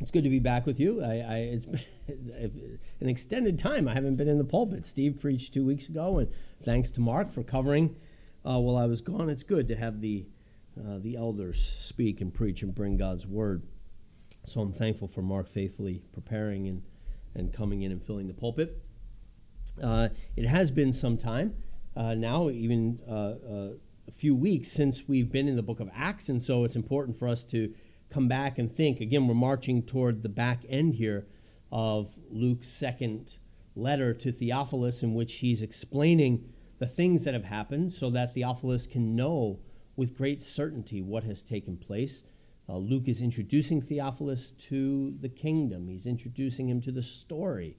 It's good to be back with you. I, I, it's been an extended time. I haven't been in the pulpit. Steve preached two weeks ago, and thanks to Mark for covering uh, while I was gone. It's good to have the uh, the elders speak and preach and bring God's word. So I'm thankful for Mark faithfully preparing and, and coming in and filling the pulpit. Uh, it has been some time uh, now, even uh, uh, a few weeks since we've been in the book of Acts, and so it's important for us to come back and think. Again, we're marching toward the back end here of Luke's second letter to Theophilus, in which he's explaining the things that have happened so that Theophilus can know with great certainty what has taken place. Uh, Luke is introducing Theophilus to the kingdom, he's introducing him to the story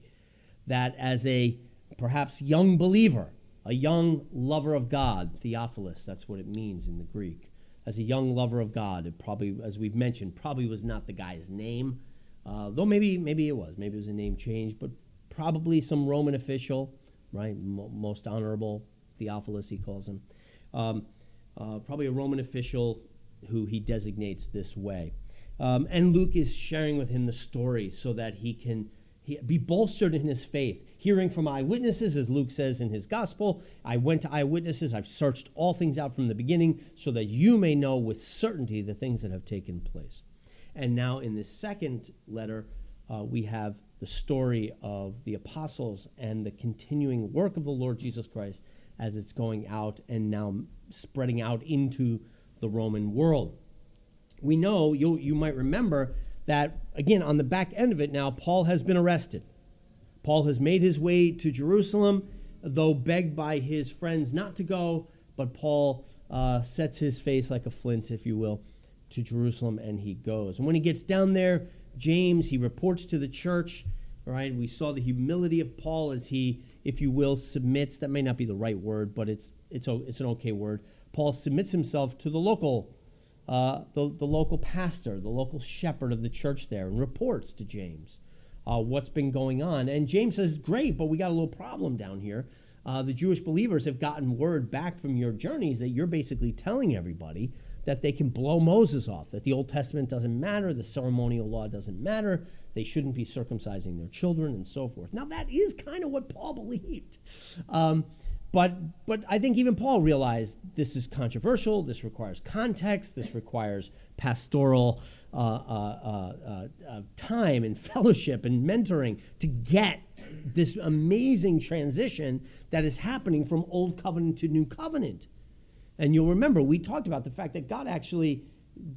that as a perhaps young believer, a young lover of God, Theophilus, that's what it means in the Greek. As a young lover of God, it probably, as we've mentioned, probably was not the guy's name, uh, though maybe maybe it was. Maybe it was a name change, but probably some Roman official, right? most honorable Theophilus, he calls him. Um, uh, probably a Roman official who he designates this way. Um, and Luke is sharing with him the story so that he can he, be bolstered in his faith. Hearing from eyewitnesses, as Luke says in his gospel, I went to eyewitnesses, I've searched all things out from the beginning, so that you may know with certainty the things that have taken place. And now in this second letter, uh, we have the story of the apostles and the continuing work of the Lord Jesus Christ as it's going out and now spreading out into the Roman world. We know, you, you might remember, that, again, on the back end of it now, Paul has been arrested. Paul has made his way to Jerusalem, though begged by his friends not to go, but Paul uh, sets his face like a flint, if you will, to Jerusalem and he goes. And when he gets down there, James, he reports to the church, right? We saw the humility of Paul as he, if you will, submits. That may not be the right word, but it's, it's, it's an okay word. Paul submits himself to the local uh, the, the local pastor, the local shepherd of the church there, and reports to James uh, what's been going on. And James says, Great, but we got a little problem down here. Uh, the Jewish believers have gotten word back from your journeys that you're basically telling everybody that they can blow Moses off, that the Old Testament doesn't matter, the ceremonial law doesn't matter, they shouldn't be circumcising their children, and so forth. Now, that is kind of what Paul believed. Um, but, but I think even Paul realized this is controversial, this requires context, this requires pastoral uh, uh, uh, uh, time and fellowship and mentoring to get this amazing transition that is happening from Old Covenant to New Covenant. And you'll remember, we talked about the fact that God actually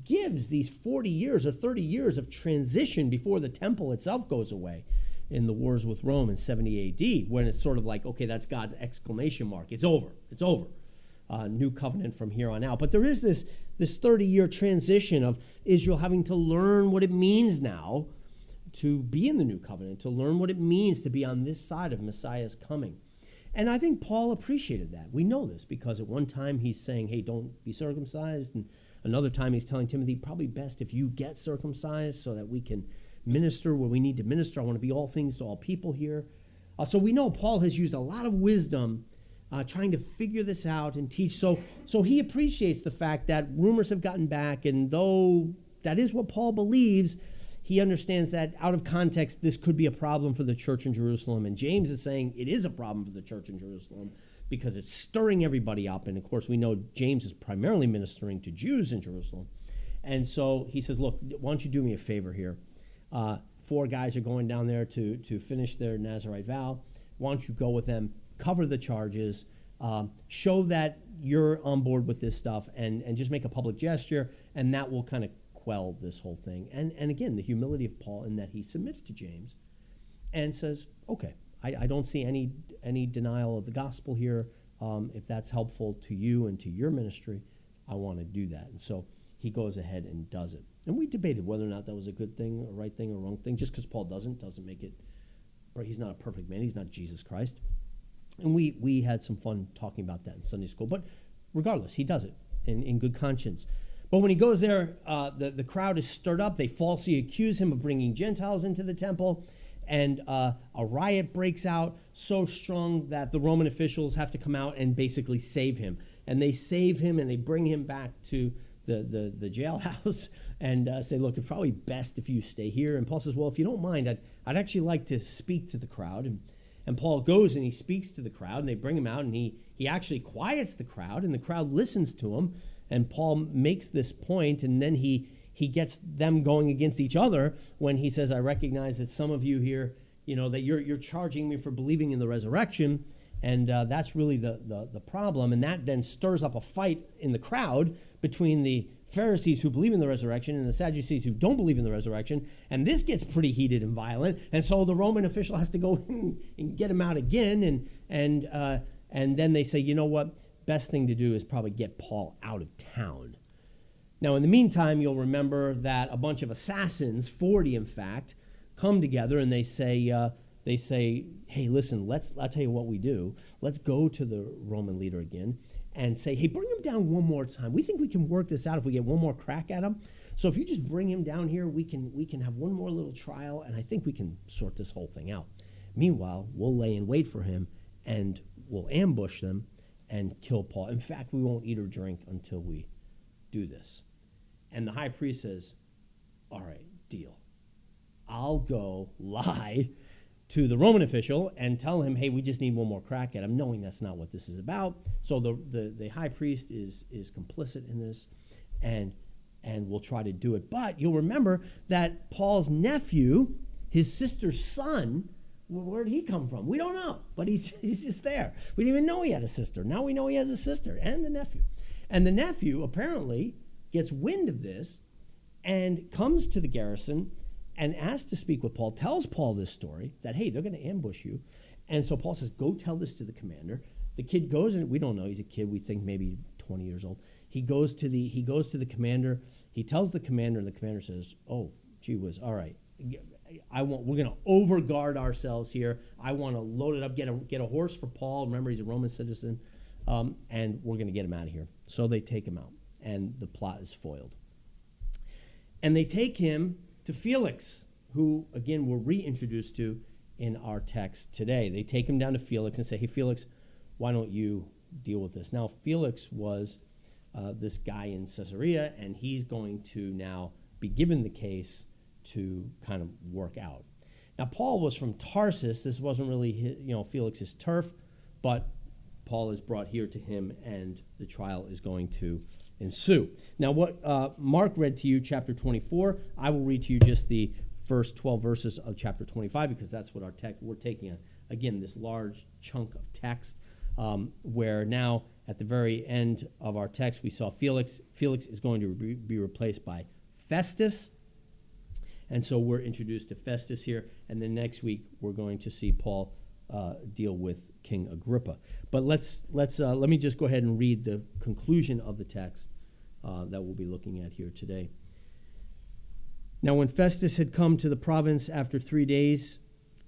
gives these 40 years or 30 years of transition before the temple itself goes away in the wars with Rome in 70 AD, when it's sort of like, okay, that's God's exclamation mark. It's over. It's over. Uh, new covenant from here on out. But there is this this 30 year transition of Israel having to learn what it means now to be in the new covenant, to learn what it means to be on this side of Messiah's coming. And I think Paul appreciated that. We know this because at one time he's saying, hey, don't be circumcised. And another time he's telling Timothy, probably best if you get circumcised so that we can minister where we need to minister. I want to be all things to all people here. Uh, so we know Paul has used a lot of wisdom uh, trying to figure this out and teach. So, so he appreciates the fact that rumors have gotten back, and though that is what Paul believes, he understands that out of context, this could be a problem for the church in Jerusalem. And James is saying it is a problem for the church in Jerusalem because it's stirring everybody up. And of course, we know James is primarily ministering to Jews in Jerusalem. And so he says, Look, why don't you do me a favor here? Uh, four guys are going down there to, to finish their Nazarite vow. Why don't you go with them, cover the charges, um, show that you're on board with this stuff, and, and just make a public gesture, and that will kind of quell this whole thing. And, and again, the humility of Paul in that he submits to James and says, okay, I, I don't see any, any denial of the gospel here. Um, if that's helpful to you and to your ministry, I want to do that. And so he goes ahead and does it. And we debated whether or not that was a good thing, a right thing, or wrong thing. Just because Paul doesn't doesn't make it. He's not a perfect man. He's not Jesus Christ. And we we had some fun talking about that in Sunday school. But regardless, he does it in, in good conscience. But when he goes there, uh, the, the crowd is stirred up. They falsely accuse him of bringing Gentiles into the temple. And uh, a riot breaks out so strong that the Roman officials have to come out and basically save him. And they save him and they bring him back to the, the, the jailhouse and uh, say, look, it's probably best if you stay here. And Paul says, well, if you don't mind, I'd, I'd actually like to speak to the crowd. And, and Paul goes and he speaks to the crowd, and they bring him out, and he, he actually quiets the crowd, and the crowd listens to him. And Paul makes this point, and then he, he gets them going against each other when he says, I recognize that some of you here, you know, that you're, you're charging me for believing in the resurrection. And uh, that's really the, the, the problem. And that then stirs up a fight in the crowd between the Pharisees who believe in the resurrection and the Sadducees who don't believe in the resurrection. And this gets pretty heated and violent. And so the Roman official has to go and get him out again. And, and, uh, and then they say, you know what? Best thing to do is probably get Paul out of town. Now, in the meantime, you'll remember that a bunch of assassins, 40 in fact, come together and they say, uh, they say, hey, listen, let's, I'll tell you what we do. Let's go to the Roman leader again and say, hey, bring him down one more time. We think we can work this out if we get one more crack at him. So if you just bring him down here, we can, we can have one more little trial, and I think we can sort this whole thing out. Meanwhile, we'll lay in wait for him, and we'll ambush them and kill Paul. In fact, we won't eat or drink until we do this. And the high priest says, all right, deal. I'll go lie to the Roman official and tell him, hey, we just need one more crack at him, knowing that's not what this is about. So the, the, the high priest is, is complicit in this and, and will try to do it. But you'll remember that Paul's nephew, his sister's son, where did he come from? We don't know, but he's, he's just there. We didn't even know he had a sister. Now we know he has a sister and a nephew. And the nephew apparently gets wind of this and comes to the garrison and asked to speak with Paul, tells Paul this story that, hey, they're going to ambush you. And so Paul says, go tell this to the commander. The kid goes, and we don't know, he's a kid, we think maybe 20 years old. He goes to the, he goes to the commander, he tells the commander, and the commander says, oh, gee whiz, all right. I want, we're going to overguard ourselves here. I want to load it up, get a, get a horse for Paul. Remember, he's a Roman citizen. Um, and we're going to get him out of here. So they take him out, and the plot is foiled. And they take him to Felix, who, again, we're reintroduced to in our text today. They take him down to Felix and say, Hey, Felix, why don't you deal with this? Now, Felix was uh, this guy in Caesarea, and he's going to now be given the case to kind of work out. Now, Paul was from Tarsus. This wasn't really, his, you know, Felix's turf, but Paul is brought here to him, and the trial is going to ensue. Now, what uh, Mark read to you, chapter 24, I will read to you just the first 12 verses of chapter 25 because that's what our text, we're taking, a, again, this large chunk of text um, where now at the very end of our text we saw Felix. Felix is going to be, be replaced by Festus. And so we're introduced to Festus here, and then next week we're going to see Paul uh, deal with King Agrippa. But let's let's uh, let me just go ahead and read the conclusion of the text uh, that we'll be looking at here today. Now, when Festus had come to the province after three days,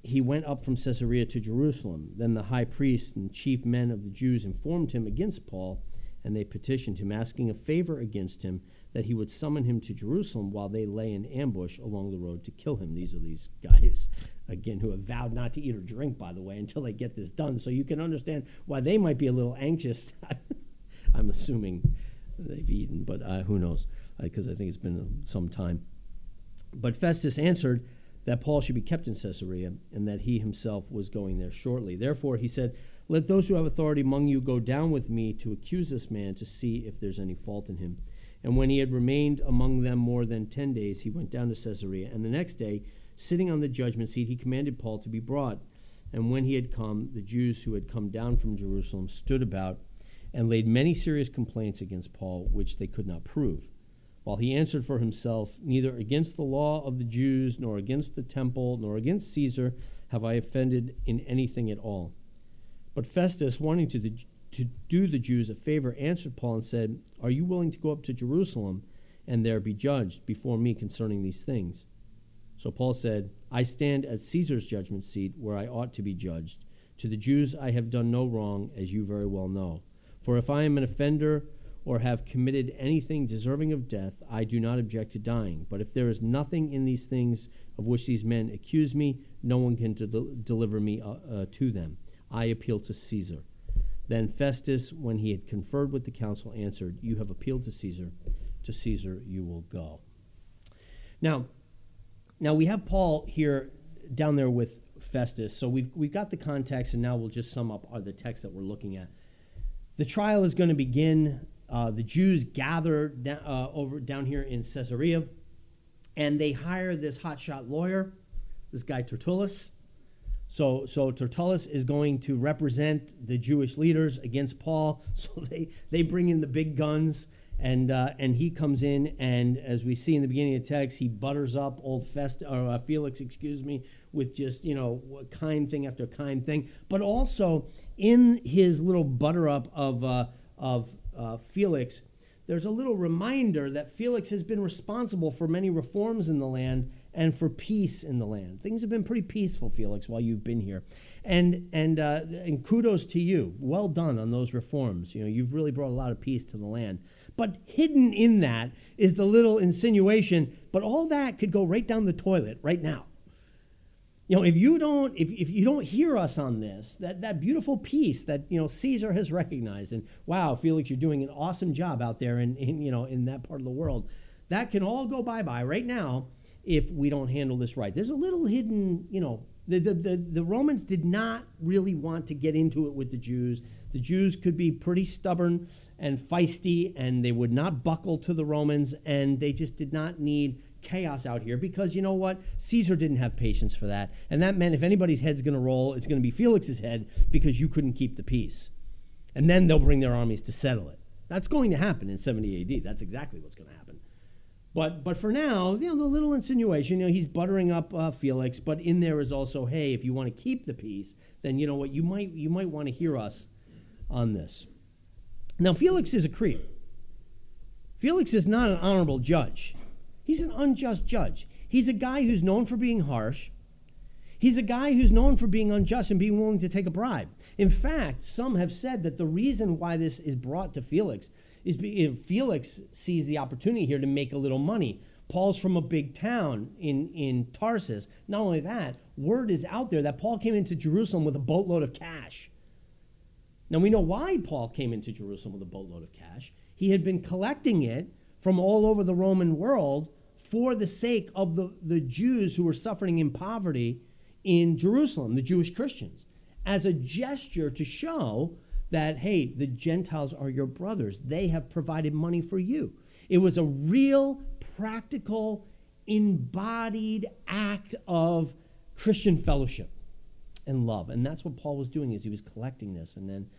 he went up from Caesarea to Jerusalem. Then the high priest and chief men of the Jews informed him against Paul, and they petitioned him, asking a favor against him that he would summon him to Jerusalem while they lay in ambush along the road to kill him. These are these guys again, who have vowed not to eat or drink, by the way, until they get this done. So you can understand why they might be a little anxious. I'm assuming they've eaten, but uh, who knows? Because uh, I think it's been some time. But Festus answered that Paul should be kept in Caesarea and that he himself was going there shortly. Therefore, he said, Let those who have authority among you go down with me to accuse this man to see if there's any fault in him. And when he had remained among them more than ten days, he went down to Caesarea. And the next day, sitting on the judgment seat, he commanded Paul to be brought. And when he had come, the Jews who had come down from Jerusalem stood about and laid many serious complaints against Paul, which they could not prove. While he answered for himself, Neither against the law of the Jews, nor against the temple, nor against Caesar have I offended in anything at all. But Festus, wanting to, the, to do the Jews a favor, answered Paul and said, Are you willing to go up to Jerusalem and there be judged before me concerning these things? So Paul said, I stand at Caesar's judgment seat where I ought to be judged. To the Jews I have done no wrong, as you very well know. For if I am an offender or have committed anything deserving of death, I do not object to dying. But if there is nothing in these things of which these men accuse me, no one can de- deliver me uh, uh, to them. I appeal to Caesar. Then Festus, when he had conferred with the council, answered, You have appealed to Caesar to Caesar you will go. Now, now we have Paul here down there with Festus, so we've, we've got the context, and now we'll just sum up the text that we're looking at. The trial is going to begin. Uh, the Jews gather da- uh, over down here in Caesarea, and they hire this hotshot lawyer, this guy Tertullus. So, so Tertullus is going to represent the Jewish leaders against Paul. So they, they bring in the big guns, and uh, and he comes in, and as we see in the beginning of the text, he butters up old Fest or uh, Felix, excuse me, with just you know kind thing after kind thing. But also in his little butter up of uh, of uh, Felix, there's a little reminder that Felix has been responsible for many reforms in the land and for peace in the land. Things have been pretty peaceful, Felix, while you've been here. And, and, uh, and kudos to you. Well done on those reforms. You know, you've really brought a lot of peace to the land. But hidden in that is the little insinuation, but all that could go right down the toilet right now. You know, if you don't, if, if you don't hear us on this, that, that beautiful peace that, you know, Caesar has recognized, and wow, Felix, you're doing an awesome job out there in, in you know, in that part of the world, that can all go bye-bye right now if we don't handle this right. There's a little hidden, you know, the, the, the, the, Romans did not really want to get into it with the Jews. The Jews could be pretty stubborn and feisty, and they would not buckle to the Romans, and they just did not need chaos out here because you know what? Caesar didn't have patience for that. And that meant if anybody's head's going to roll, it's going to be Felix's head because you couldn't keep the peace. And then they'll bring their armies to settle it. That's going to happen in 70 AD. That's exactly what's going to happen. But, but for now, you know, the little insinuation, you know, he's buttering up uh, Felix, but in there is also, hey, if you want to keep the peace, then you know what, you might, you might want to hear us on this. Now, Felix is a creep. Felix is not an honorable judge. He's an unjust judge. He's a guy who's known for being harsh. He's a guy who's known for being unjust and being willing to take a bribe. In fact, some have said that the reason why this is brought to Felix is if Felix sees the opportunity here to make a little money. Paul's from a big town in, in Tarsus. Not only that, word is out there that Paul came into Jerusalem with a boatload of cash. Now we know why Paul came into Jerusalem with a boatload of cash. He had been collecting it from all over the Roman world for the sake of the, the Jews who were suffering in poverty in Jerusalem, the Jewish Christians, as a gesture to show that, hey, the Gentiles are your brothers. They have provided money for you. It was a real, practical, embodied act of Christian fellowship and love. And that's what Paul was doing is he was collecting this and then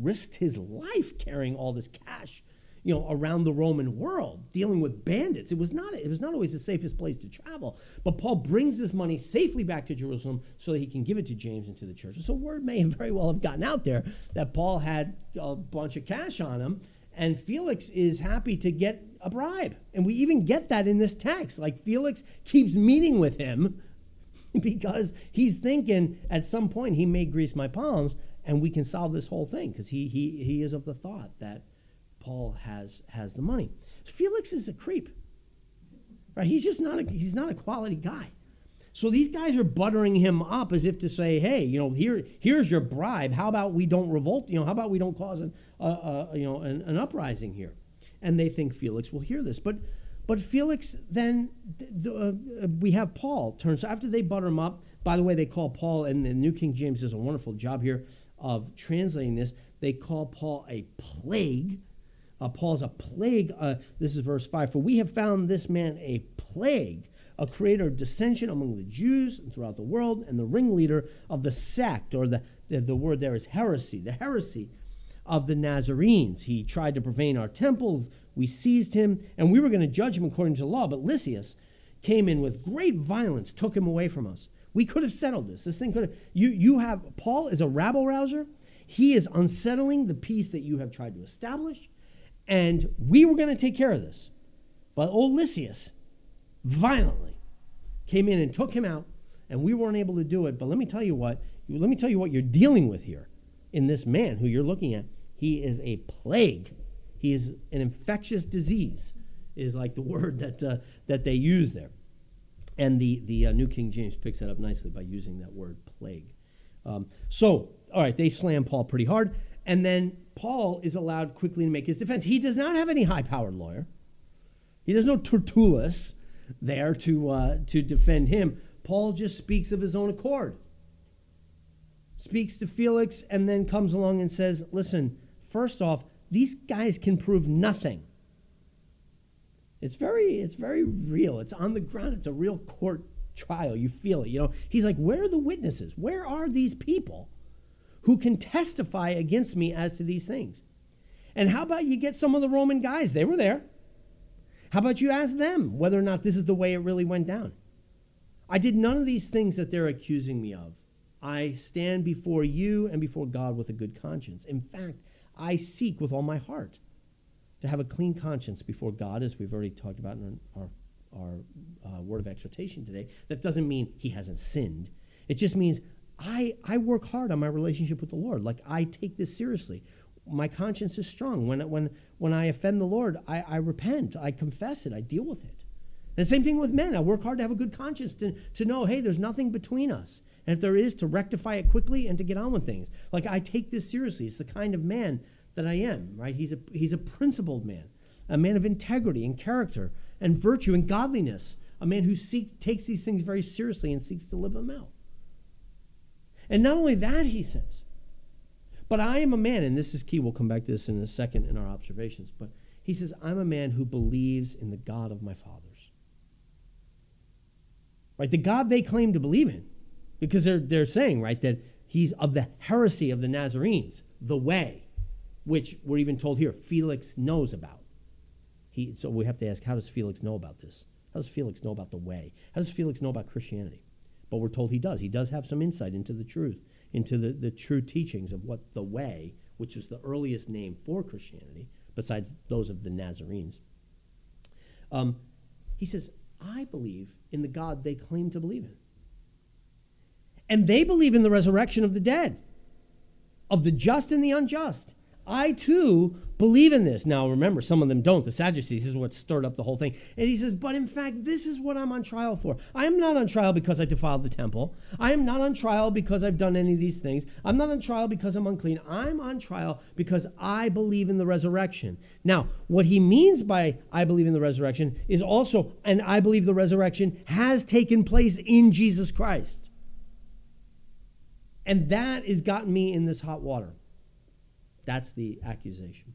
risked his life carrying all this cash you know, around the Roman world, dealing with bandits. It was not it was not always the safest place to travel. But Paul brings this money safely back to Jerusalem so that he can give it to James and to the church. So word may very well have gotten out there that Paul had a bunch of cash on him, and Felix is happy to get a bribe. And we even get that in this text. Like Felix keeps meeting with him because he's thinking at some point he may grease my palms and we can solve this whole thing because he, he, he is of the thought that Paul has has the money. Felix is a creep. Right? He's just not a he's not a quality guy. So these guys are buttering him up as if to say, "Hey, you know, here here's your bribe. How about we don't revolt? You know, how about we don't cause an uh, uh, you know an, an, uprising here?" And they think Felix will hear this, but but Felix then uh, we have Paul turns after they butter him up, by the way, they call Paul, and the New King James does a wonderful job here of translating this. They call Paul a plague uh, Paul's a plague. Uh, this is verse 5. For we have found this man a plague, a creator of dissension among the Jews and throughout the world, and the ringleader of the sect, or the, the, the word there is heresy, the heresy of the Nazarenes. He tried to profane our temple. We seized him, and we were going to judge him according to the law, but Lysias came in with great violence, took him away from us. We could have settled this. This thing could have. You, you have. Paul is a rabble rouser. He is unsettling the peace that you have tried to establish and we were going to take care of this. But old Lysias violently came in and took him out, and we weren't able to do it. But let me tell you what, let me tell you what you're dealing with here in this man who you're looking at. He is a plague. He is an infectious disease, is like the word that, uh, that they use there. And the, the uh, New King James picks that up nicely by using that word plague. Um, so, all right, they slam Paul pretty hard. And then Paul is allowed quickly to make his defense. He does not have any high powered lawyer, he does no Tertullus there to, uh, to defend him. Paul just speaks of his own accord. Speaks to Felix and then comes along and says, Listen, first off, these guys can prove nothing. It's very, it's very real. It's on the ground. It's a real court trial. You feel it. You know, he's like, where are the witnesses? Where are these people who can testify against me as to these things? And how about you get some of the Roman guys? They were there. How about you ask them whether or not this is the way it really went down? I did none of these things that they're accusing me of. I stand before you and before God with a good conscience. In fact, I seek with all my heart to have a clean conscience before God, as we've already talked about in our, our uh, word of exhortation today. That doesn't mean he hasn't sinned. It just means I, I work hard on my relationship with the Lord. Like I take this seriously. My conscience is strong. When, when, when I offend the Lord, I, I repent, I confess it, I deal with it. The same thing with men. I work hard to have a good conscience to, to know, hey, there's nothing between us. And if there is, to rectify it quickly and to get on with things. Like I take this seriously. It's the kind of man that I am, right? He's a, he's a principled man, a man of integrity and character and virtue and godliness, a man who seek, takes these things very seriously and seeks to live them out. And not only that, he says, but I am a man, and this is key, we'll come back to this in a second in our observations, but he says, I'm a man who believes in the God of my fathers. Right? The God they claim to believe in, because they're, they're saying, right, that he's of the heresy of the Nazarenes, the way which we're even told here Felix knows about. He, so we have to ask, how does Felix know about this? How does Felix know about the way? How does Felix know about Christianity? But we're told he does. He does have some insight into the truth, into the, the true teachings of what the way, which was the earliest name for Christianity, besides those of the Nazarenes. Um, he says, I believe in the God they claim to believe in. And they believe in the resurrection of the dead, of the just and the unjust. I too believe in this. Now, remember, some of them don't. The Sadducees is what stirred up the whole thing. And he says, But in fact, this is what I'm on trial for. I am not on trial because I defiled the temple. I am not on trial because I've done any of these things. I'm not on trial because I'm unclean. I'm on trial because I believe in the resurrection. Now, what he means by I believe in the resurrection is also, and I believe the resurrection has taken place in Jesus Christ. And that has gotten me in this hot water. That's the accusation.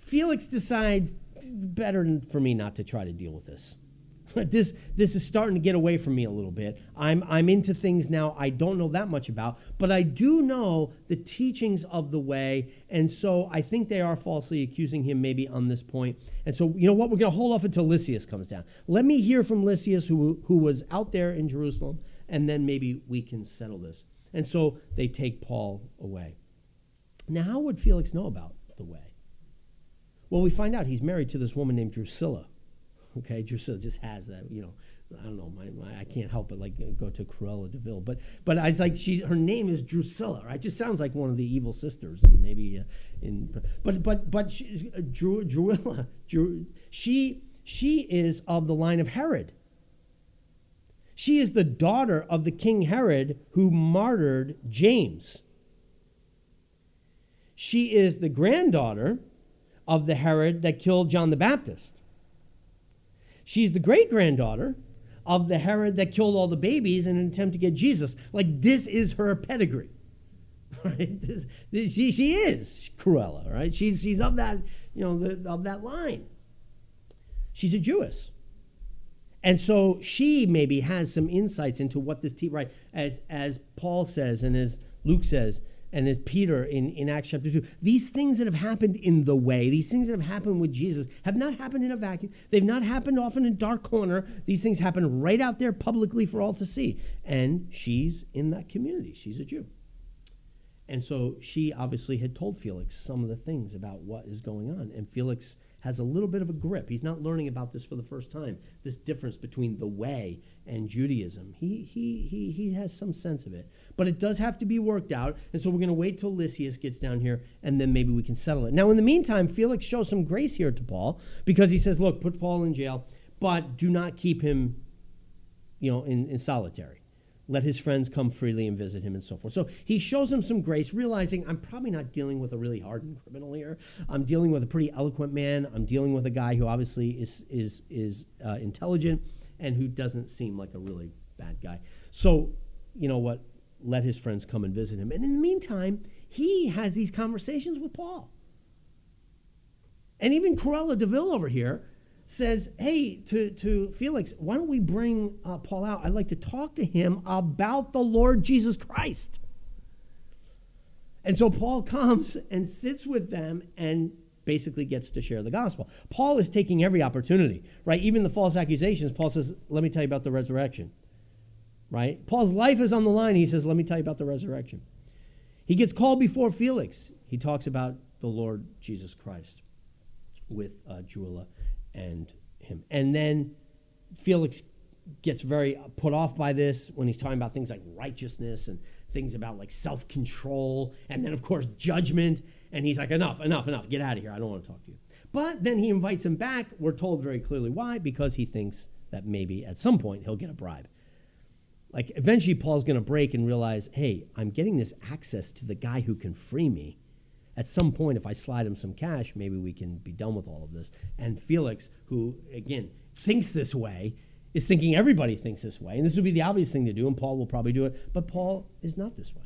Felix decides better for me not to try to deal with this. this this is starting to get away from me a little bit. I'm I'm into things now I don't know that much about, but I do know the teachings of the way, and so I think they are falsely accusing him maybe on this point. And so you know what? We're going to hold off until Lysias comes down. Let me hear from Lysias, who who was out there in Jerusalem, and then maybe we can settle this. And so they take Paul away. Now, how would Felix know about the way? Well, we find out he's married to this woman named Drusilla. Okay, Drusilla just has that, you know, I don't know, my, my, I can't help but like go to Cruella de Vil, but but it's like she's her name is Drusilla, right? Just sounds like one of the evil sisters, and maybe uh, in but but but she, uh, Dru, Druilla, Dru, she she is of the line of Herod. She is the daughter of the king Herod who martyred James. She is the granddaughter of the Herod that killed John the Baptist. She's the great granddaughter of the Herod that killed all the babies in an attempt to get Jesus. Like, this is her pedigree. Right? This, this, she, she is Cruella, right? She's, she's of that, you know, the, of that line. She's a Jewess. And so she maybe has some insights into what this, te- right, as, as Paul says and as Luke says, and as Peter in, in Acts chapter 2. These things that have happened in the way, these things that have happened with Jesus, have not happened in a vacuum. They've not happened often in a dark corner. These things happen right out there publicly for all to see. And she's in that community. She's a Jew. And so she obviously had told Felix some of the things about what is going on. And Felix has a little bit of a grip. He's not learning about this for the first time, this difference between the way and Judaism. He, he, he, he has some sense of it. But it does have to be worked out. And so we're going to wait till Lysias gets down here, and then maybe we can settle it. Now, in the meantime, Felix shows some grace here to Paul because he says, look, put Paul in jail, but do not keep him you know, in, in solitary. Let his friends come freely and visit him and so forth. So he shows him some grace, realizing I'm probably not dealing with a really hardened criminal here. I'm dealing with a pretty eloquent man. I'm dealing with a guy who obviously is is is uh, intelligent and who doesn't seem like a really bad guy. So, you know what? Let his friends come and visit him. And in the meantime, he has these conversations with Paul. And even Cruella de Vil over here says, Hey, to, to Felix, why don't we bring uh, Paul out? I'd like to talk to him about the Lord Jesus Christ. And so Paul comes and sits with them and basically gets to share the gospel. Paul is taking every opportunity, right? Even the false accusations, Paul says, Let me tell you about the resurrection, right? Paul's life is on the line. He says, Let me tell you about the resurrection. He gets called before Felix. He talks about the Lord Jesus Christ with uh, and him. And then Felix gets very put off by this when he's talking about things like righteousness and things about like self control and then, of course, judgment. And he's like, enough, enough, enough. Get out of here. I don't want to talk to you. But then he invites him back. We're told very clearly why because he thinks that maybe at some point he'll get a bribe. Like eventually, Paul's going to break and realize, hey, I'm getting this access to the guy who can free me at some point, if I slide him some cash, maybe we can be done with all of this. And Felix, who, again, thinks this way, is thinking everybody thinks this way. And this would be the obvious thing to do, and Paul will probably do it. But Paul is not this way.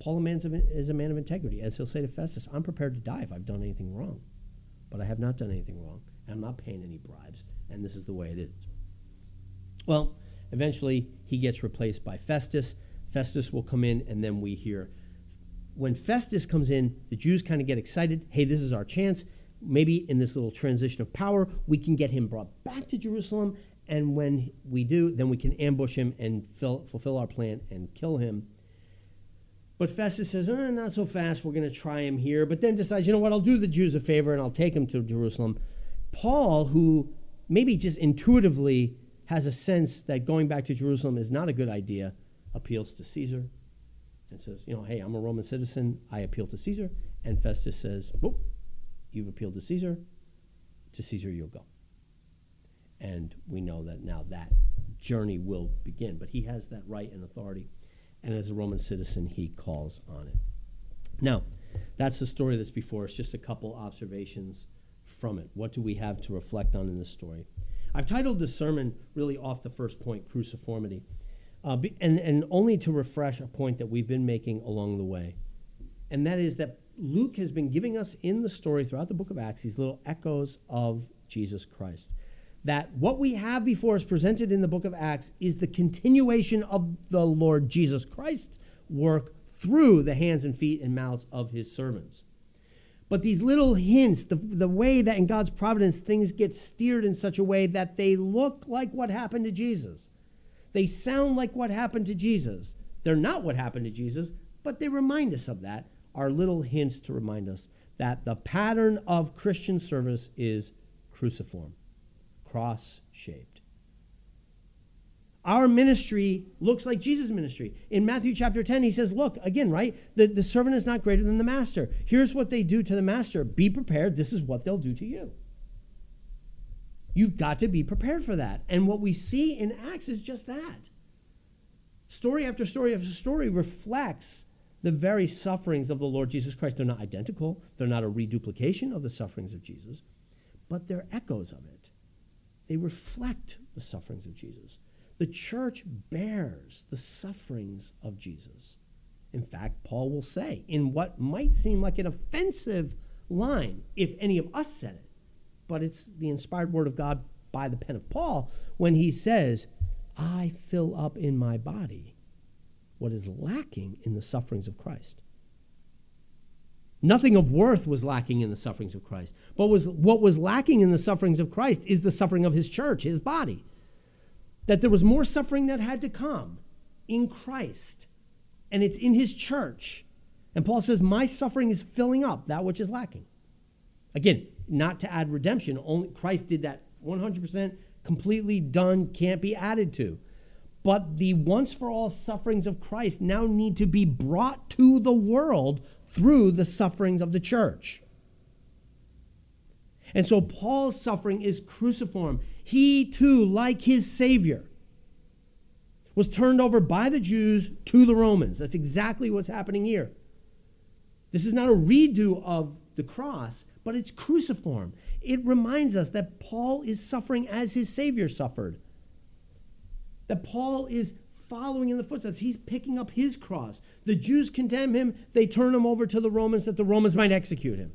Paul is a man of integrity. As he'll say to Festus, I'm prepared to die if I've done anything wrong. But I have not done anything wrong. And I'm not paying any bribes. And this is the way it is. Well, eventually he gets replaced by Festus. Festus will come in, and then we hear when Festus comes in, the Jews kind of get excited. Hey, this is our chance. Maybe in this little transition of power, we can get him brought back to Jerusalem. And when we do, then we can ambush him and fill, fulfill our plan and kill him. But Festus says, oh, not so fast. We're going to try him here. But then decides, you know what? I'll do the Jews a favor and I'll take him to Jerusalem. Paul, who maybe just intuitively has a sense that going back to Jerusalem is not a good idea, appeals to Caesar and says, you know, hey, I'm a Roman citizen. I appeal to Caesar. And Festus says, whoop, you've appealed to Caesar. To Caesar you'll go. And we know that now that journey will begin. But he has that right and authority. And as a Roman citizen, he calls on it. Now, that's the story that's before us. Just a couple observations from it. What do we have to reflect on in this story? I've titled this sermon really off the first point, cruciformity. Uh, and, and only to refresh a point that we've been making along the way. And that is that Luke has been giving us in the story throughout the book of Acts these little echoes of Jesus Christ. That what we have before us presented in the book of Acts is the continuation of the Lord Jesus Christ's work through the hands and feet and mouths of his servants. But these little hints, the, the way that in God's providence things get steered in such a way that they look like what happened to Jesus. They sound like what happened to Jesus. They're not what happened to Jesus, but they remind us of that, are little hints to remind us that the pattern of Christian service is cruciform, cross shaped. Our ministry looks like Jesus' ministry. In Matthew chapter 10, he says, Look, again, right? The, the servant is not greater than the master. Here's what they do to the master be prepared. This is what they'll do to you. You've got to be prepared for that. And what we see in Acts is just that. Story after story after story reflects the very sufferings of the Lord Jesus Christ. They're not identical, they're not a reduplication of the sufferings of Jesus, but they're echoes of it. They reflect the sufferings of Jesus. The church bears the sufferings of Jesus. In fact, Paul will say, in what might seem like an offensive line, if any of us said it, but it's the inspired word of God by the pen of Paul when he says, I fill up in my body what is lacking in the sufferings of Christ. Nothing of worth was lacking in the sufferings of Christ. But was, what was lacking in the sufferings of Christ is the suffering of his church, his body. That there was more suffering that had to come in Christ, and it's in his church. And Paul says, My suffering is filling up that which is lacking. Again, not to add redemption. Only Christ did that 100% completely done, can't be added to. But the once for all sufferings of Christ now need to be brought to the world through the sufferings of the church. And so Paul's suffering is cruciform. He too, like his Savior, was turned over by the Jews to the Romans. That's exactly what's happening here. This is not a redo of the cross, but it's cruciform. It reminds us that Paul is suffering as his Savior suffered. That Paul is following in the footsteps. He's picking up his cross. The Jews condemn him, they turn him over to the Romans that the Romans might execute him.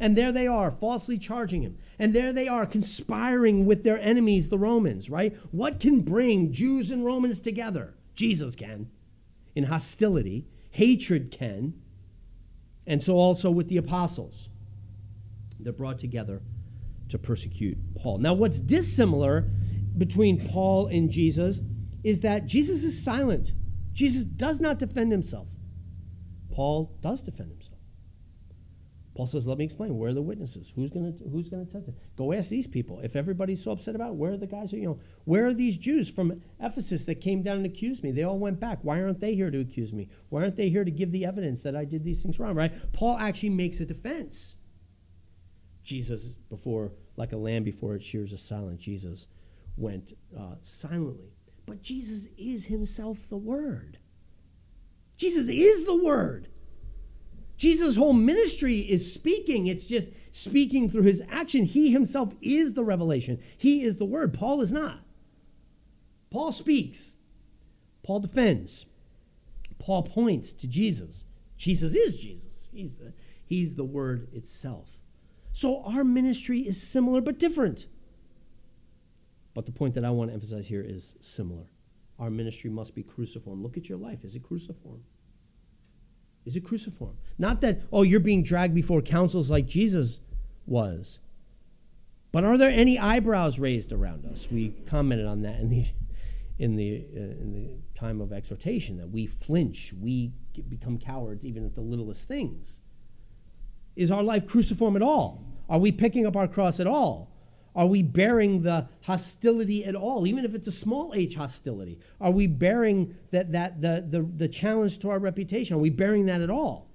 And there they are, falsely charging him. And there they are, conspiring with their enemies, the Romans, right? What can bring Jews and Romans together? Jesus can. In hostility, hatred can. And so also with the apostles. They're brought together to persecute Paul. Now, what's dissimilar between Paul and Jesus is that Jesus is silent. Jesus does not defend himself. Paul does defend himself. Paul says, "Let me explain. Where are the witnesses? Who's going to who's going to testify? Go ask these people. If everybody's so upset about, it, where are the guys? Who, you know, where are these Jews from Ephesus that came down and accused me? They all went back. Why aren't they here to accuse me? Why aren't they here to give the evidence that I did these things wrong? Right? Paul actually makes a defense. Jesus, before like a lamb before it shears a silent, Jesus went uh, silently. But Jesus is himself the Word. Jesus is the Word. Jesus' whole ministry is speaking. It's just speaking through his action. He himself is the revelation, he is the Word. Paul is not. Paul speaks, Paul defends, Paul points to Jesus. Jesus is Jesus, he's the, he's the Word itself. So our ministry is similar but different. But the point that I want to emphasize here is similar. Our ministry must be cruciform. Look at your life. Is it cruciform? Is it cruciform? Not that, oh, you're being dragged before councils like Jesus was. But are there any eyebrows raised around us? We commented on that in the, in the, uh, in the time of exhortation that we flinch, we become cowards even at the littlest things. Is our life cruciform at all? Are we picking up our cross at all? Are we bearing the hostility at all, even if it's a small h hostility? Are we bearing that, that the, the, the challenge to our reputation? Are we bearing that at all?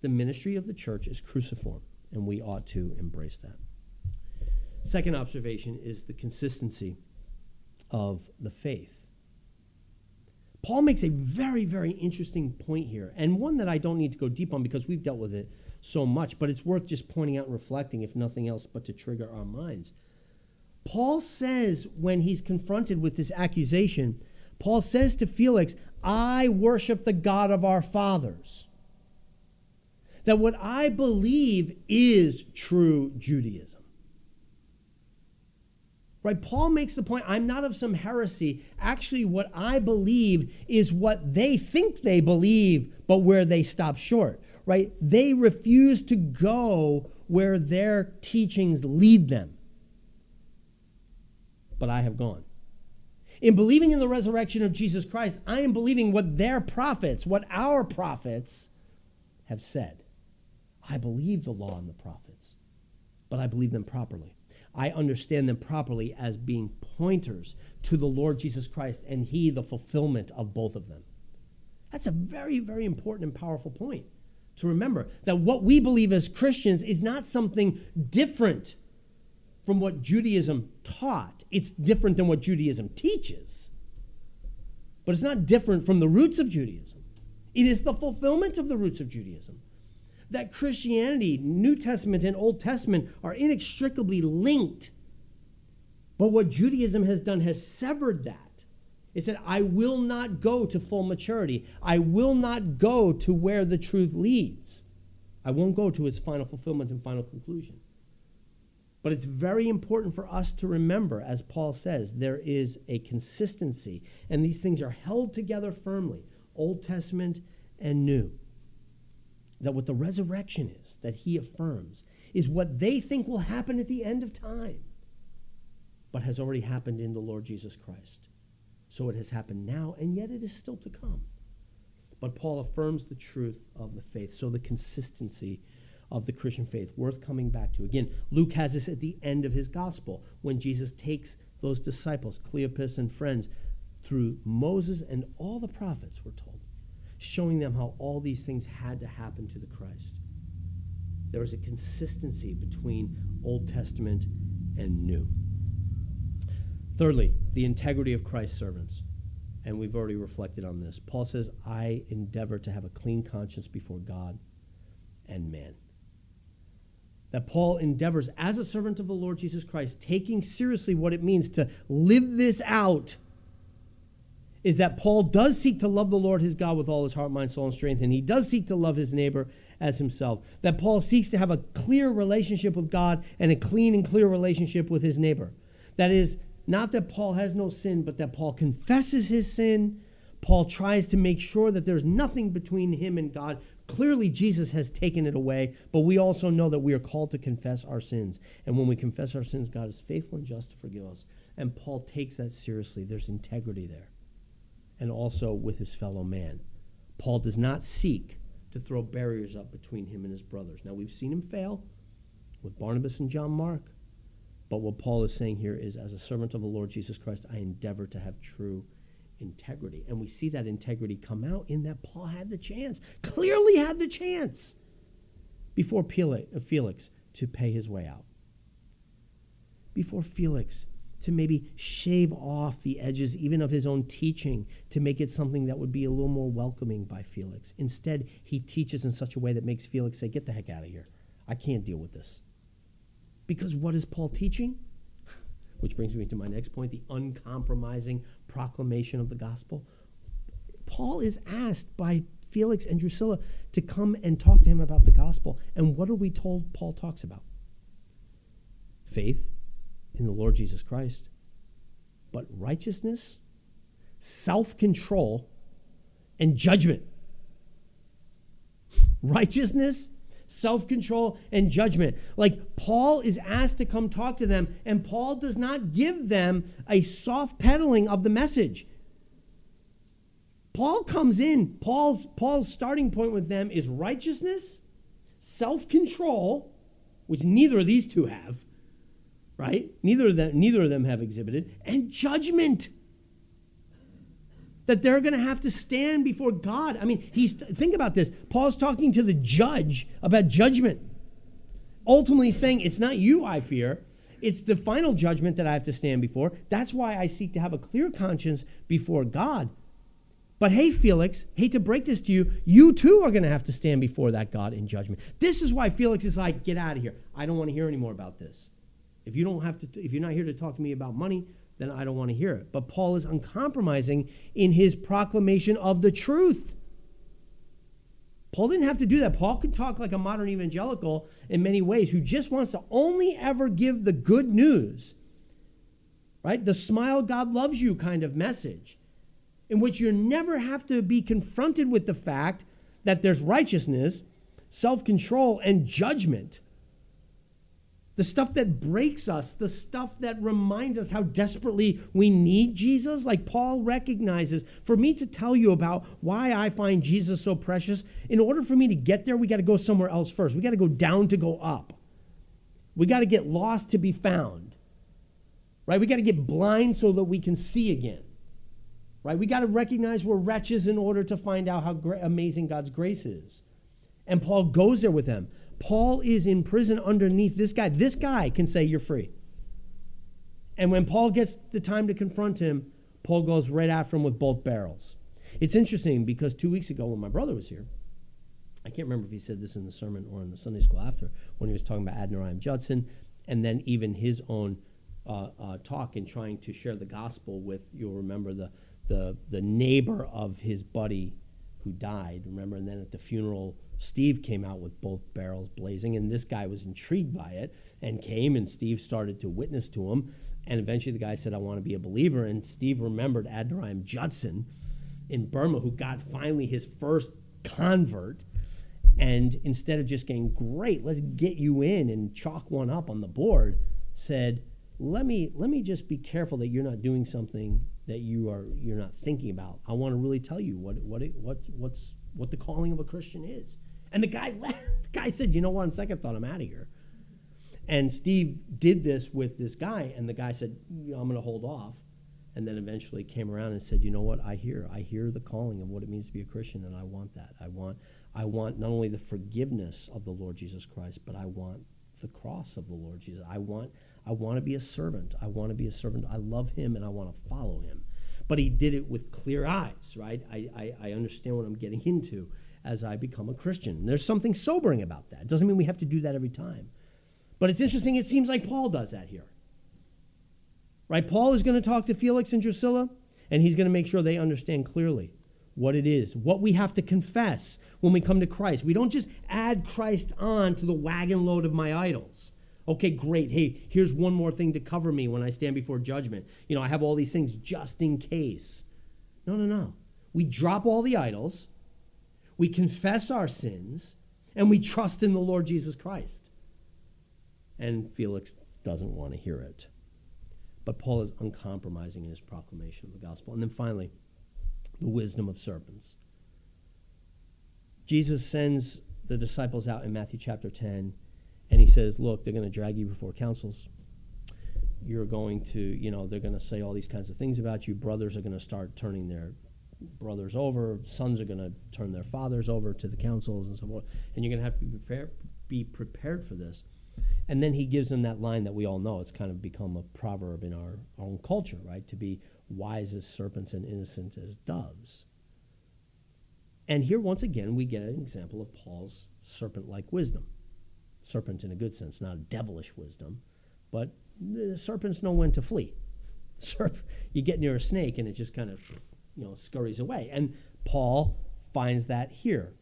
The ministry of the church is cruciform, and we ought to embrace that. Second observation is the consistency of the faith. Paul makes a very, very interesting point here, and one that I don't need to go deep on because we've dealt with it so much, but it's worth just pointing out and reflecting, if nothing else, but to trigger our minds. Paul says, when he's confronted with this accusation, Paul says to Felix, I worship the God of our fathers. That what I believe is true Judaism. Right? Paul makes the point I'm not of some heresy. Actually, what I believe is what they think they believe, but where they stop short right? They refuse to go where their teachings lead them. But I have gone. In believing in the resurrection of Jesus Christ, I am believing what their prophets, what our prophets have said. I believe the law and the prophets, but I believe them properly. I understand them properly as being pointers to the Lord Jesus Christ and He the fulfillment of both of them. That's a very, very important and powerful point to remember that what we believe as Christians is not something different from what Judaism taught. It's different than what Judaism teaches. But it's not different from the roots of Judaism. It is the fulfillment of the roots of Judaism. That Christianity, New Testament and Old Testament, are inextricably linked. But what Judaism has done has severed that it said, I will not go to full maturity. I will not go to where the truth leads. I won't go to its final fulfillment and final conclusion. But it's very important for us to remember, as Paul says, there is a consistency, and these things are held together firmly, Old Testament and New. That what the resurrection is, that he affirms, is what they think will happen at the end of time, but has already happened in the Lord Jesus Christ. So it has happened now, and yet it is still to come. But Paul affirms the truth of the faith. So the consistency of the Christian faith, worth coming back to. Again, Luke has this at the end of his gospel when Jesus takes those disciples, Cleopas and friends, through Moses and all the prophets, we're told, showing them how all these things had to happen to the Christ. There is a consistency between Old Testament and New. Thirdly, the integrity of Christ's servants. and we've already reflected on this. Paul says, I endeavor to have a clean conscience before God and man. That Paul endeavors, as a servant of the Lord Jesus Christ, taking seriously what it means to live this out, is that Paul does seek to love the Lord his God with all his heart, mind, soul, and strength, and he does seek to love his neighbor as himself. That Paul seeks to have a clear relationship with God and a clean and clear relationship with his neighbor. That is, not that Paul has no sin, but that Paul confesses his sin. Paul tries to make sure that there's nothing between him and God. Clearly, Jesus has taken it away, but we also know that we are called to confess our sins. And when we confess our sins, God is faithful and just to forgive us. And Paul takes that seriously. There's integrity there. And also with his fellow man. Paul does not seek to throw barriers up between him and his brothers. Now, we've seen him fail with Barnabas and John Mark. But what Paul is saying here is, as a servant of the Lord Jesus Christ, I endeavor to have true integrity. And we see that integrity come out in that Paul had the chance, clearly had the chance before uh, Felix to pay his way out. Before Felix to maybe shave off the edges even of his own teaching to make it something that would be a little more welcoming by Felix. Instead, he teaches in such a way that makes Felix say, Get the heck out of here. I can't deal with this. Because what is Paul teaching? Which brings me to my next point the uncompromising proclamation of the gospel. Paul is asked by Felix and Drusilla to come and talk to him about the gospel. And what are we told Paul talks about? Faith in the Lord Jesus Christ, but righteousness, self control, and judgment. Righteousness, self control, and judgment. Like Paul is asked to come talk to them, and Paul does not give them a soft peddling of the message. Paul comes in, Paul's, Paul's starting point with them is righteousness, self control, which neither of these two have, right? Neither of them, neither of them have exhibited, and judgment that they're going to have to stand before God. I mean, he's think about this. Paul's talking to the judge about judgment. Ultimately saying, "It's not you I fear, it's the final judgment that I have to stand before. That's why I seek to have a clear conscience before God." But hey, Felix, hate to break this to you, you too are going to have to stand before that God in judgment. This is why Felix is like, "Get out of here. I don't want to hear any more about this." If you don't have to, if you're not here to talk to me about money, then I don't want to hear it. But Paul is uncompromising in his proclamation of the truth. Paul didn't have to do that. Paul could talk like a modern evangelical in many ways who just wants to only ever give the good news, right? The smile, God loves you kind of message, in which you never have to be confronted with the fact that there's righteousness, self control, and judgment the stuff that breaks us, the stuff that reminds us how desperately we need Jesus. Like Paul recognizes, for me to tell you about why I find Jesus so precious, in order for me to get there, we got to go somewhere else first. We got to go down to go up. We got to get lost to be found. Right? We got to get blind so that we can see again. Right? We got to recognize we're wretches in order to find out how amazing God's grace is. And Paul goes there with them. Paul is in prison underneath this guy. This guy can say, You're free. And when Paul gets the time to confront him, Paul goes right after him with both barrels. It's interesting because two weeks ago, when my brother was here, I can't remember if he said this in the sermon or in the Sunday school after, when he was talking about Adoniram Judson, and then even his own uh, uh, talk in trying to share the gospel with, you'll remember, the, the, the neighbor of his buddy who died, remember? And then at the funeral, Steve came out with both barrels blazing, and this guy was intrigued by it and came, and Steve started to witness to him. And eventually the guy said, I want to be a believer. And Steve remembered Adoniram Judson in Burma, who got finally his first convert. And instead of just getting great, let's get you in and chalk one up on the board, said, let me let me just be careful that you're not doing something that you are you're not thinking about. I want to really tell you what what it, what what's what the calling of a Christian is. And the guy left. The guy said, you know what, on second thought, I'm out of here. And Steve did this with this guy, and the guy said, I'm going to hold off. And then eventually came around and said, you know what, I hear. I hear the calling of what it means to be a Christian, and I want that. I want, I want not only the forgiveness of the Lord Jesus Christ, but I want the cross of the Lord Jesus. I want, I want to be a servant. I want to be a servant. I love him, and I want to follow him. but he did it with clear eyes, right? I, I, I understand what I'm getting into as I become a Christian. There's something sobering about that. It doesn't mean we have to do that every time. But it's interesting, it seems like Paul does that here. Right? Paul is going to talk to Felix and Drusilla, and he's going to make sure they understand clearly what it is, what we have to confess when we come to Christ. We don't just add Christ on to the wagon load of my idols. Okay, great. Hey, here's one more thing to cover me when I stand before judgment. You know, I have all these things just in case. No, no, no. We drop all the idols, we confess our sins, and we trust in the Lord Jesus Christ. And Felix doesn't want to hear it. But Paul is uncompromising in his proclamation of the gospel. And then finally, the wisdom of serpents. Jesus sends the disciples out in Matthew chapter 10 and he says, Look, they're going to drag you before councils. You're going to, you know, they're going to say all these kinds of things about you. Brothers are going to start turning their brothers over. Sons are going to turn their fathers over to the councils and so forth. And you're going to have to be prepared, be prepared for this. And then he gives them that line that we all know. It's kind of become a proverb in our, own culture, right? To be wise as serpents and innocent as doves. And here, once again, we get an example of Paul's serpent like wisdom serpent in a good sense, not devilish wisdom, but serpents know when to flee. Serp, you get near a snake and it just kind of, you know, scurries away. And Paul finds that here.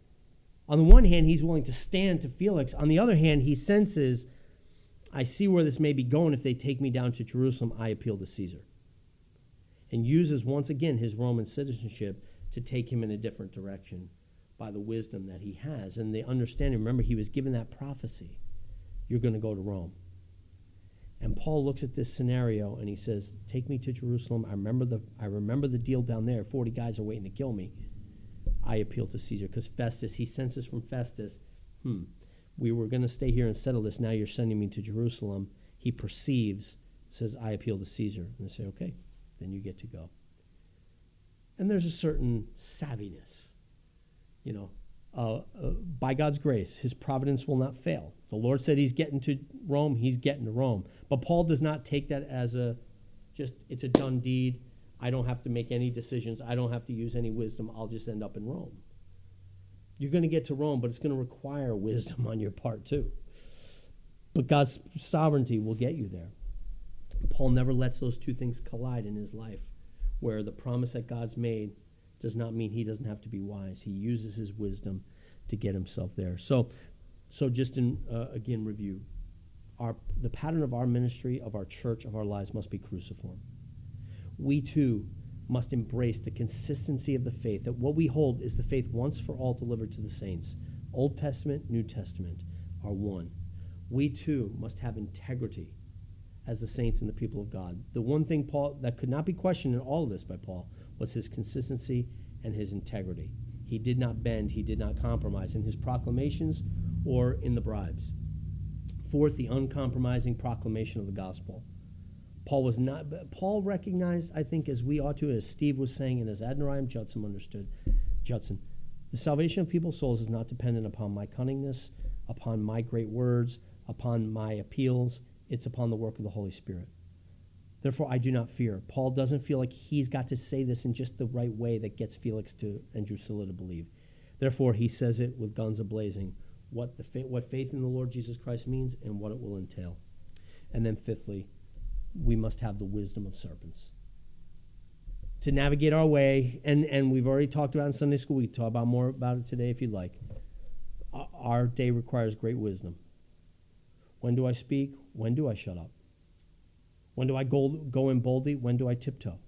On the one hand, he's willing to stand to Felix. On the other hand, he senses, I see where this may be going. If they take me down to Jerusalem, I appeal to Caesar. And uses once again his Roman citizenship to take him in a different direction by the wisdom that he has and the understanding. Remember, he was given that prophecy you're going to go to Rome. And Paul looks at this scenario and he says, Take me to Jerusalem. I remember the, I remember the deal down there. 40 guys are waiting to kill me. I appeal to Caesar because Festus, he senses from Festus, hmm, we were going to stay here and settle this. Now you're sending me to Jerusalem. He perceives, says, I appeal to Caesar. And they say, okay, then you get to go. And there's a certain savviness you know, uh, uh, by God's grace, his providence will not fail. The Lord said he's getting to Rome, he's getting to Rome. But Paul does not take that as a just, it's a done deed. I don't have to make any decisions. I don't have to use any wisdom. I'll just end up in Rome. You're going to get to Rome, but it's going to require wisdom on your part too. But God's sovereignty will get you there. Paul never lets those two things collide in his life, where the promise that God's made does not mean he doesn't have to be wise. He uses his wisdom to get himself there. So, so just in uh, again review, our the pattern of our ministry, of our church, of our lives must be cruciform. We too must embrace the consistency of the faith that what we hold is the faith once for all delivered to the saints. Old Testament, New Testament are one. We too must have integrity as the saints and the people of God. The one thing Paul that could not be questioned in all of this by Paul was his consistency and his integrity. He did not bend, he did not compromise in his proclamations or in the bribes. Fourth, the uncompromising proclamation of the gospel. Paul was not Paul recognized, I think, as we ought to, as Steve was saying, and as Adoniram Judson understood, Judson, the salvation of people's souls is not dependent upon my cunningness, upon my great words, upon my appeals. It's upon the work of the Holy Spirit. Therefore, I do not fear. Paul doesn't feel like he's got to say this in just the right way that gets Felix to and Drusilla to believe. Therefore, he says it with guns a blazing, what, the fa- what faith in the Lord Jesus Christ means and what it will entail. And then, fifthly, we must have the wisdom of serpents to navigate our way. And, and we've already talked about in Sunday school. We can talk about more about it today if you'd like. Our day requires great wisdom. When do I speak? When do I shut up? When do I go, go in boldly? When do I tiptoe?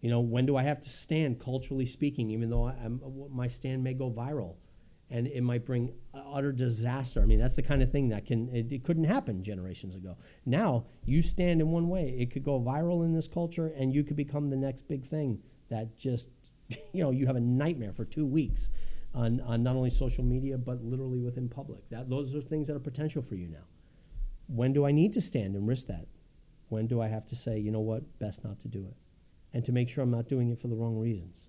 You know, when do I have to stand, culturally speaking, even though I'm, my stand may go viral and it might bring utter disaster? I mean, that's the kind of thing that can, it, it couldn't happen generations ago. Now, you stand in one way, it could go viral in this culture and you could become the next big thing that just, you know, you have a nightmare for two weeks on, on not only social media, but literally within public. That, those are things that are potential for you now. When do I need to stand and risk that? When do I have to say, you know what, best not to do it? And to make sure I'm not doing it for the wrong reasons.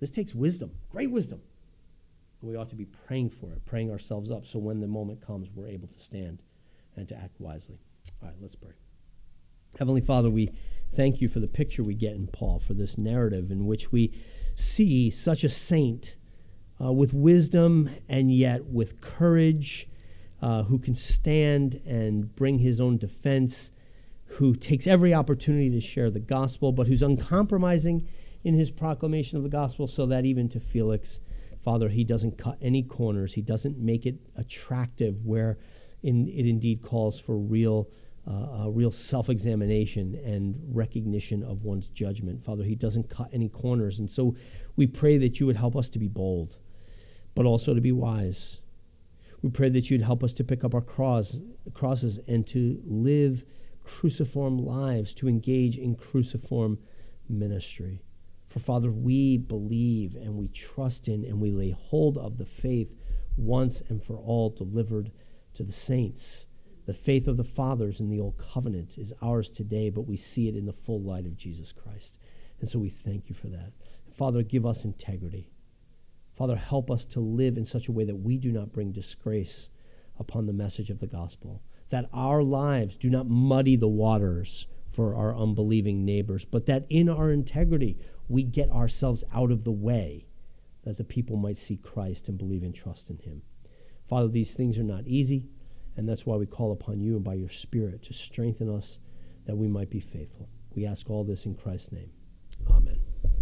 This takes wisdom, great wisdom. And we ought to be praying for it, praying ourselves up so when the moment comes, we're able to stand and to act wisely. All right, let's pray. Heavenly Father, we thank you for the picture we get in Paul, for this narrative in which we see such a saint uh, with wisdom and yet with courage, uh, who can stand and bring his own defense, who takes every opportunity to share the gospel, but who's uncompromising in his proclamation of the gospel, so that even to Felix, Father, he doesn't cut any corners. He doesn't make it attractive where in, it indeed calls for real. Uh, real self examination and recognition of one's judgment. Father, He doesn't cut any corners. And so we pray that you would help us to be bold, but also to be wise. We pray that you'd help us to pick up our cross, crosses and to live cruciform lives, to engage in cruciform ministry. For Father, we believe and we trust in and we lay hold of the faith once and for all delivered to the saints. The faith of the fathers in the old covenant is ours today, but we see it in the full light of Jesus Christ. And so we thank you for that. Father, give us integrity. Father, help us to live in such a way that we do not bring disgrace upon the message of the gospel, that our lives do not muddy the waters for our unbelieving neighbors, but that in our integrity we get ourselves out of the way that the people might see Christ and believe and trust in him. Father, these things are not easy, and that's why we call upon you and by your Spirit to strengthen us that we might be faithful. We ask all this in Christ's name.